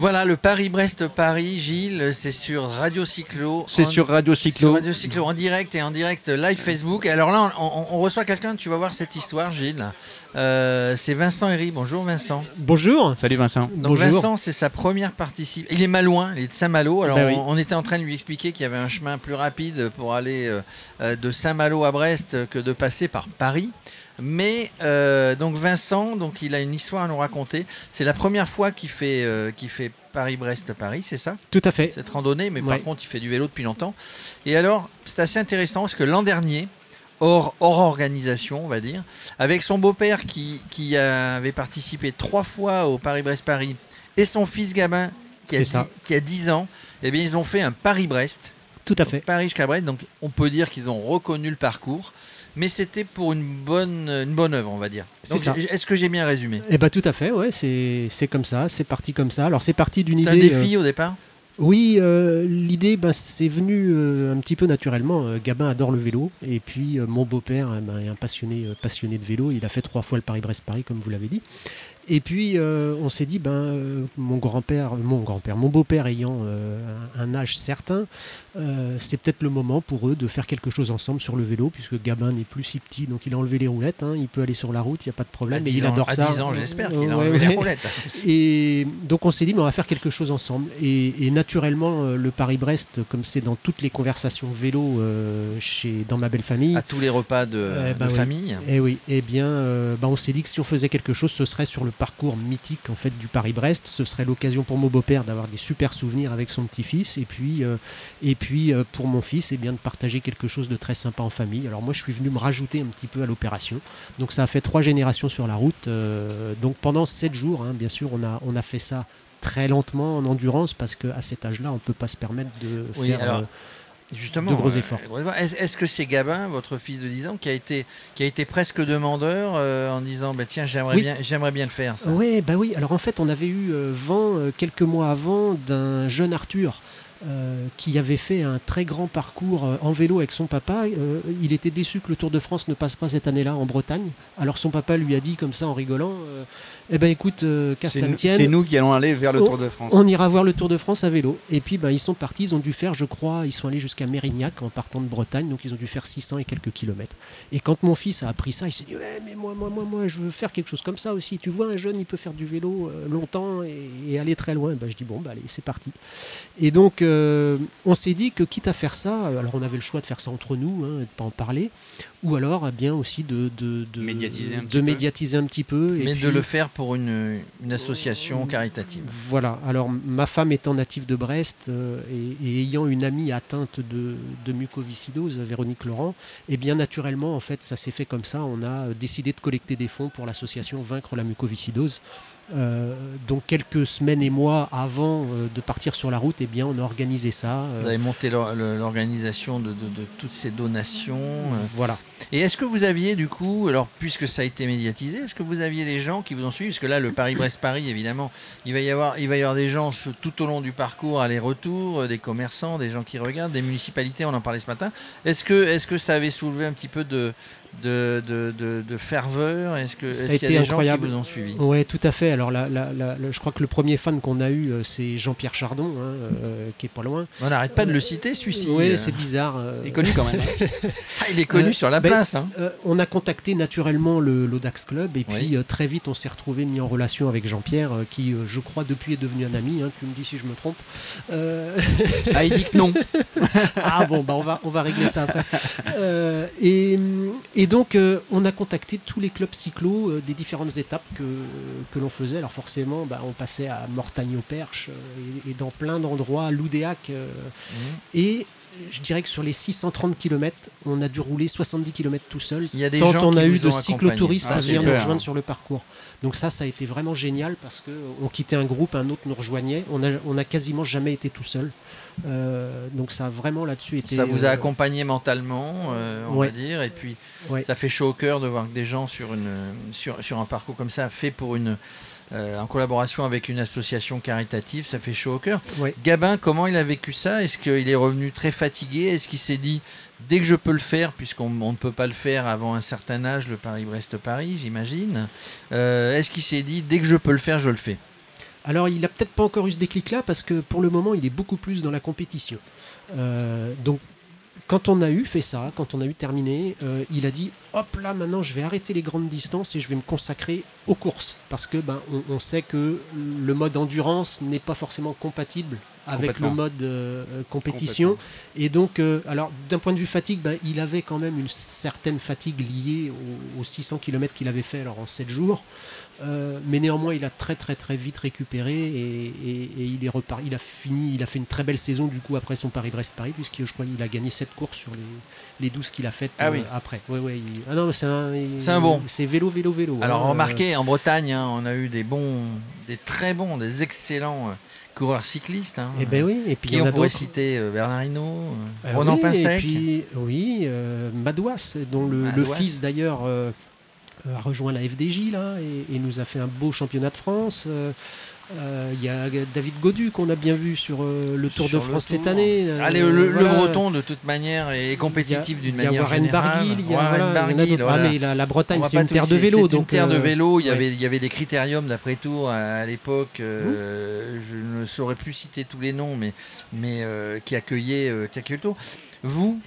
Voilà, le Paris-Brest-Paris, Gilles, c'est sur Radio Cyclo. C'est En- sur Radio sur Cyclo. Radio Cyclo en direct et en direct live Facebook. Et alors là, on, on- on reçoit quelqu'un, tu vas voir cette histoire, Gilles. Euh, c'est Vincent Herry. Bonjour Vincent. Bonjour. Salut Vincent. Donc Bonjour. Vincent, c'est sa première participation. Il est malouin, il est de Saint-Malo. Alors oui. on, était en train de lui expliquer qu'il y avait un chemin plus rapide pour aller euh, euh, de Saint-Malo à Brest que de passer par Paris. Mais euh, donc Vincent, donc il a une histoire à nous raconter. C'est la première fois qu'il fait, euh, qu'il fait Paris-Brest-Paris, c'est ça? Tout à fait. cette randonnée, mais par contre, il fait du vélo depuis longtemps. Et alors, c'est assez intéressant parce que l'an dernier, hors, hors organisation, on va dire, avec son beau-père qui, qui avait participé trois fois au Paris-Brest-Paris et son fils Gabin qui a, C'est 10, ça. qui a 10 ans, eh bien, ils ont fait un Paris-Brest. Tout à fait. Paris jusqu'à Brest. Donc, on peut dire qu'ils ont reconnu le parcours. Mais c'était pour une bonne, une bonne œuvre, on va dire. Est-ce que j'ai bien résumé? Eh ben tout à fait, ouais, c'est comme ça, c'est parti comme ça. Alors c'est parti d'une C'est idée. un euh, défi au départ? Oui, euh, l'idée, ben, c'est venu euh, un petit peu naturellement. Euh, Gabin adore le vélo, et puis euh, mon beau-père euh, ben, est un passionné, euh, passionné de vélo. Il a fait trois fois le Paris-Brest-Paris, comme vous l'avez dit. Et puis euh, on s'est dit, ben, euh, mon grand-père, mon grand-père, mon beau-père ayant euh, un, âge certain, c'est peut-être le moment pour eux de faire quelque chose ensemble sur le vélo, puisque Gabin n'est plus si petit, donc il a enlevé les roulettes. hein, il peut aller sur la route, il n'y a pas de problème. Et 10 il ans, adore à ça. 10 ans, j'espère qu'il a Ouais, enlevé les roulettes. Et donc on s'est dit, mais on va faire quelque chose ensemble. Et, et naturellement, le Paris-Brest, comme c'est dans toutes les conversations vélo chez, dans ma belle famille, À tous les repas de, Eh de oui. famille. eh oui, eh bien, bah, on s'est dit que si on faisait quelque chose, ce serait sur le parcours mythique en fait du Paris-Brest. Ce serait l'occasion pour mon beau-père d'avoir des super souvenirs avec son petit-fils, et puis, euh, et puis euh, pour mon fils, eh bien, de partager quelque chose de très sympa en famille. Alors moi, je suis venu me rajouter un petit peu à l'opération. Donc ça a fait trois générations sur la route. euh, donc pendant sept jours, hein, bien sûr, on a, on a fait ça très lentement en endurance parce qu'à cet âge-là, on ne peut pas se permettre de Oui, faire. alors, Justement, de gros euh, efforts. Est-ce que c'est Gabin, votre fils de 10 ans, qui a été, qui a été presque demandeur euh, en disant bah, Tiens, j'aimerais Oui. bien, j'aimerais bien le faire ça? Ouais, bah oui. Alors en fait, on avait eu euh, vent quelques mois avant d'un jeune Arthur. Euh, qui avait fait un très grand parcours euh, en vélo avec son papa. Euh, il était déçu que le Tour de France ne passe pas cette année-là en Bretagne. Alors son papa lui a dit comme ça en rigolant euh, Eh ben écoute, ne nous, tienne, c'est nous qui allons aller vers le Tour de France. on ira voir le Tour de France à vélo. Et puis ben, ils sont partis, ils ont dû faire, je crois, ils sont allés jusqu'à Mérignac en partant de Bretagne, donc ils ont dû faire 600 et quelques kilomètres. Et quand mon fils a appris ça, il s'est dit ouais, mais moi, moi, moi, moi, je veux faire quelque chose comme ça aussi. Tu vois, un jeune, il peut faire du vélo longtemps et, et aller très loin. Ben, je dis bon, ben, allez, c'est parti. Et donc euh, on s'est dit que quitte à faire ça, euh, alors on avait le choix de faire ça entre nous, hein, et de pas en parler, ou alors eh bien aussi de, de, de Médiatiser un de petit peu. médiatiser un petit peu. et Mais de puis- le faire pour une, une association caritative. voilà, alors ma femme étant native de Brest euh, et, et ayant une amie atteinte de, de mucoviscidose, Véronique Laurent, et bien naturellement, en fait, ça s'est fait comme ça. On a décidé de collecter des fonds pour l'association Vaincre la mucoviscidose. Euh, donc quelques semaines et mois avant euh, de partir sur la route, eh bien, on a organisé ça. euh, Vous avez monté l'organisation de, de- de toutes ces donations. voilà. Et est-ce que vous aviez du coup, alors puisque ça a été médiatisé, est-ce que vous aviez des gens qui vous ont suivi? Parce que là, le Paris-Brest-Paris, évidemment, il va, y avoir, il va y avoir des gens tout au long du parcours, aller-retour, des commerçants, des gens qui regardent, des municipalités, on en parlait ce matin. Est-ce que, est que ça avait soulevé un petit peu de, de, de, de- de ferveur Est-ce que- Ça est-ce a qu'il y a été des gens incroyable. qui vous ont suivi? Ouais, tout à fait. Alors, la- la- je crois que le premier fan qu'on a eu, euh, c'est Jean-Pierre Chardon, hein, euh, qui est pas loin. On n'arrête pas de le citer, celui-ci. Oui, euh. c'est bizarre. euh, Il est connu quand même. Ah, il est connu Euh, sur la ben, place. hein. Euh, on a contacté naturellement le l'Audax Club et puis Oui. euh, très vite on s'est retrouvé mis en relation avec Jean-Pierre euh, qui euh, je crois depuis est devenu un ami, hein, tu me dis si je me trompe. Euh, Ah, il dit que non. ah bon bah on va, on va régler ça après. Euh, et, et donc euh, on a contacté tous les clubs cyclo euh, des différentes étapes que, que l'on faisait. Alors forcément bah, on passait à Mortagne-au-Perche euh, et, et dans plein d'endroits, Loudéac euh, Mhm. et je dirais que sur les 630 km, on a dû rouler 70 km tout seul. Il y a des Tant gens on a eu de cyclotouristes Ah, à venir nous rejoindre sur le parcours. Donc ça, ça a été vraiment génial parce que on quittait un groupe, un autre nous rejoignait. On a, on a quasiment jamais été tout seul. Euh, donc ça a vraiment là-dessus été. Ça vous a euh, accompagné mentalement, euh, on ouais. va dire, et puis Ouais. ça fait chaud au cœur de voir que des gens sur, une, sur, sur un parcours comme ça, fait pour une, euh, en collaboration avec une association caritative. Ça fait chaud au cœur. Ouais. Gabin, comment il a vécu ça? Est-ce qu'il est revenu très Est-ce qu'il s'est dit dès que je peux le faire, puisqu'on on ne peut pas le faire avant un certain âge, le Paris-Brest-Paris, j'imagine. euh, Est-ce qu'il s'est dit dès que je peux le faire, je le fais? Alors, il a peut-être pas encore eu ce déclic-là parce que pour le moment, il est beaucoup plus dans la compétition. Euh, donc, quand on a eu fait ça, quand on a eu terminé, euh, il a dit hop là, maintenant, je vais arrêter les grandes distances et je vais me consacrer aux courses parce que ben, on, on sait que le mode endurance n'est pas forcément compatible avec le mode euh, euh, compétition. Et donc, euh, alors d'un point de vue fatigue, ben, il avait quand même une certaine fatigue liée aux, aux 600 km qu'il avait fait alors en 7 jours. Euh, mais néanmoins, il a très très très vite récupéré et, et- et il est reparti. Il a fini, il a fait une très belle saison du coup après son Paris-Brest-Paris puisque je crois qu'il a gagné 7 courses sur les, les 12 qu'il a faites Ah oui. après. Ouais, ouais, il- Ah non, c'est un, un bon. C'est vélo, vélo, vélo. Alors hein. remarquez, en Bretagne, hein, on a eu des bons, des très bons, des excellents coureurs cyclistes. Hein, Eh ben oui, et puis Qui on a pourrait citer euh, Bernard Hinault, euh, Euh, Ronan oui, Pinsec. Et puis, oui, euh, Madouas, dont le, fils d'ailleurs a rejoint la FDJ là, et, et nous a fait un beau championnat de France. Euh, Il y a David Godu qu'on a bien vu sur euh, le Tour Sur de France cette année. euh, Allez, le, le voilà. Breton de toute manière est compétitif d'une Il y a manière Warren générale. Barguil, il y a, Warren il y en a Barguil, d'autres. voilà. Ah, mais la, la On Bretagne, c'est une terre de vélo. C'est une terre de euh, vélo. Il y avait, il y avait des critériums d'après tour à, à l'époque. Mmh. euh, Je ne saurais plus citer tous les noms, mais, mais euh, qui accueillaient, euh, qui accueillaient le tour. Vous,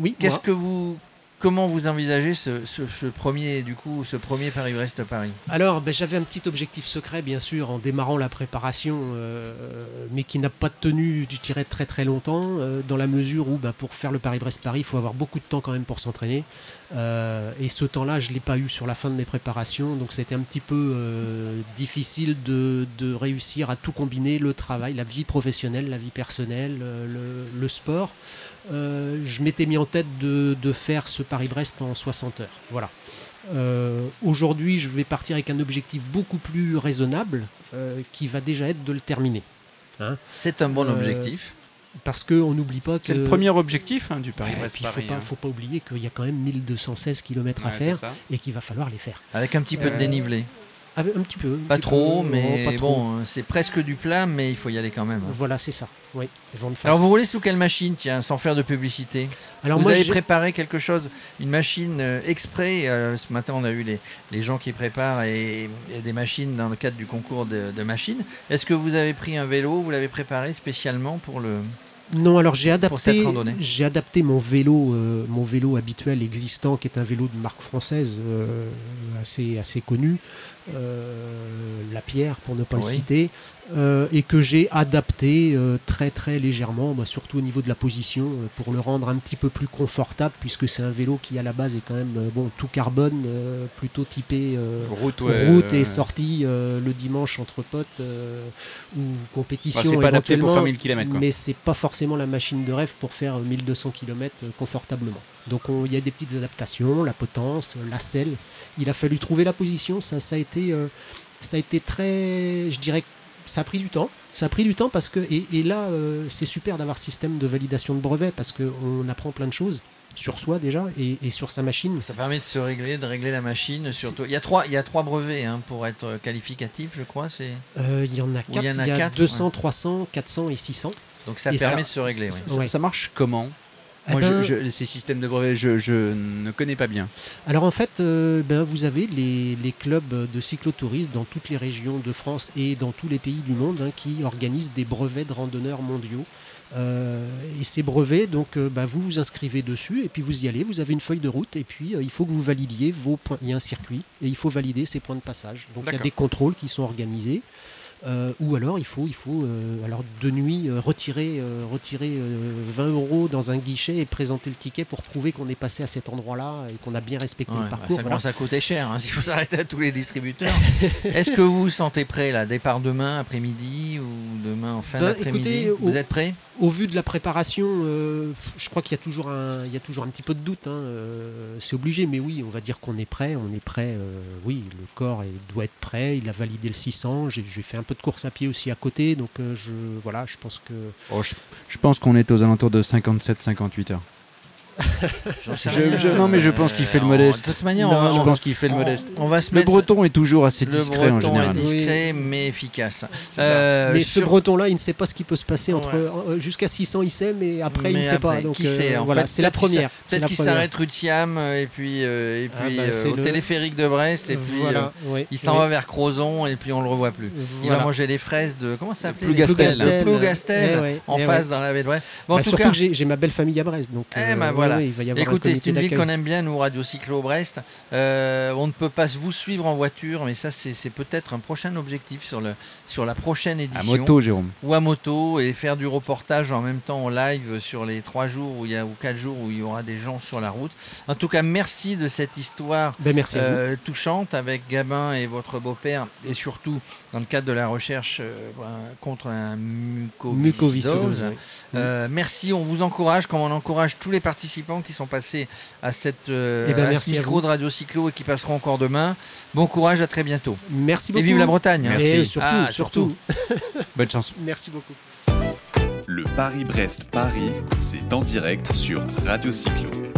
Oui, qu'est-ce que vous, comment vous envisagez ce, premier, du coup, ce premier Paris-Brest-Paris? Alors, ben, j'avais un petit objectif secret, bien sûr, en démarrant la préparation, euh, mais qui n'a pas tenu, je dirais, très très longtemps, euh, dans la mesure où, ben, pour faire le Paris-Brest-Paris, il faut avoir beaucoup de temps quand même pour s'entraîner. Euh, et ce temps-là, je l'ai pas eu sur la fin de mes préparations, donc c'était un petit peu difficile de, réussir à tout combiner, le travail, la vie professionnelle, la vie personnelle, le, sport. Je m'étais mis en tête de faire ce Paris-Brest en 60 heures. Voilà. Euh, Aujourd'hui, je vais partir avec un objectif beaucoup plus raisonnable, euh, qui va déjà être de le terminer. C'est un bon Euh, objectif. Parce qu'on n'oublie pas que. C'est le premier objectif hein, du Paris-Brest puis il faut Paris. pas, hein. faut pas oublier qu'il y a quand même 1216 km à Ouais, faire et qu'il va falloir les faire. Avec un petit peu de dénivelé. Avec un petit peu. un Pas petit trop, peu, mais non, pas trop. bon, c'est presque du plat, mais il faut y aller quand même. Voilà, c'est ça. Oui. Alors vous roulez sous quelle machine, tiens, sans faire de publicité Alors Vous moi, avez préparé quelque chose, une machine euh, exprès. euh, ce matin, on a eu les, les gens qui préparent et, et des machines dans le cadre du concours de, de machines. Est-ce que vous avez pris un vélo Vous l'avez préparé spécialement pour le. Non, alors j'ai adapté, randonnée. j'ai adapté mon vélo, euh, mon vélo habituel existant, qui est un vélo de marque française euh, assez assez connu, euh, la Pierre pour ne pas le citer, euh, et que j'ai adapté euh, très très légèrement, bah, surtout au niveau de la position, euh, pour le rendre un petit peu plus confortable, puisque c'est un vélo qui à la base est quand même bon tout carbone, plutôt typé Route, ouais, route et sortie le dimanche entre potes ou compétition bah, c'est pas adapté pour faire éventuellement, 1000 km. Quoi. mais c'est pas forcément la machine de rêve pour faire 1200 km confortablement. Donc on- il y a des petites adaptations, la potence, la selle. Il a fallu trouver la position. Ça, ça a été, ça a été très, je dirais, ça a pris du temps. Ça a pris du temps parce que et, et là euh, c'est super d'avoir ce système de validation de brevet parce qu'on apprend plein de choses sur soi déjà et, et sur sa machine. Ça permet de se régler, de régler la machine. Surtout, il y a trois, il y a trois brevets hein, pour être qualificatif, je crois. C'est Euh, Il y en a il y quatre. en Il a y a, quatre, 200, 300, 400 et 600. donc ça Et permet ça- de se régler. oui. Ça, Ouais. ça marche comment Eh Moi, ben, je, je- ces systèmes de brevets, je, je ne connais pas bien. Alors en fait, euh, ben, vous avez les, les clubs de cyclotourisme dans toutes les régions de France et dans tous les pays du monde hein, qui organisent des brevets de randonneurs mondiaux. Euh, et ces brevets, donc euh, ben, vous vous inscrivez dessus et puis vous y allez, vous avez une feuille de route et puis euh, il faut que vous validiez vos points. Il y a un circuit et il faut valider ces points de passage. Donc il y a des contrôles qui sont organisés. Euh, ou alors il faut, il faut euh, alors de nuit euh, retirer, retirer euh, 20 euros dans un guichet et présenter le ticket pour prouver qu'on est passé à cet endroit-là et qu'on a bien respecté Ouais, le bah, parcours. ça voilà. commence à coûter cher hein, s'il faut s'arrêter à tous les distributeurs. Est-ce que vous vous sentez prêt là Départ demain après-midi ou demain en fin Ben, d'après-midi Vous au- êtes prêt Au vu de la préparation, je crois qu'il y a toujours un, il y a toujours un petit peu de doute. hein, c'est obligé, mais oui, on va dire qu'on est prêt. On est prêt. oui, le corps est- doit être prêt. Il a validé le 600. J'ai j'ai fait un de course à pied aussi à côté, donc euh, je, voilà, je pense que. Oh, je, je pense qu'on est aux alentours de 57-58 heures. Je- je- non, mais je pense qu'il fait le Euh, modeste. De toute manière, Non, on va- Je on- pense qu'il fait le on- modeste. On va se Le mettre. breton est toujours assez le discret en breton est général. discret mais efficace. Euh, mais ce breton-là, il ne sait pas ce qui peut se passer entre Ouais. euh, jusqu'à 600, il sait, mais après, il ne sait pas. Donc qui euh, sait, en voilà, fait, c'est la première. Peut-être qu'il s'arrête rue de Siam et puis, euh, et Ah, puis bah, euh, c'est au le- téléphérique de Brest et puis euh, il s'en va vers Crozon et puis on le revoit plus. Il va manger les fraises de comment ça s'appelle Plougastel. Le Plougastel Eh en eh face dans la baie de Brest. Bon, en Bah, tout surtout cas, que j'ai ma belle famille à Brest, donc Eh ben voilà. Il va y avoir Écoutez, c'est une ville qu'on aime bien, nous, Radio Cyclo Brest. Euh, on ne peut pas vous suivre en voiture, mais ça, c'est peut-être un prochain objectif sur, le, sur la prochaine À édition. moto, Jérôme. Ou à moto, et faire du reportage en même temps en live sur les trois jours où il y a, ou quatre jours où il y aura des gens sur la route. En tout cas, merci de cette histoire Ben, merci à euh, touchante avec Gabin et votre beau-père, et surtout dans le cadre de la recherche euh, contre un mucoviscidose. Merci, on vous encourage, comme on encourage tous les participants qui sont passés à, cette, euh, Eh ben, à merci micro de Radio Cyclo et qui passeront encore demain. Bon courage, à très bientôt. Merci beaucoup. Et vive la Bretagne. Merci. Et surtout, Ah, surtout. Bonne chance. Merci beaucoup. Le Paris-Brest-Paris, c'est en direct sur Radio Cyclo.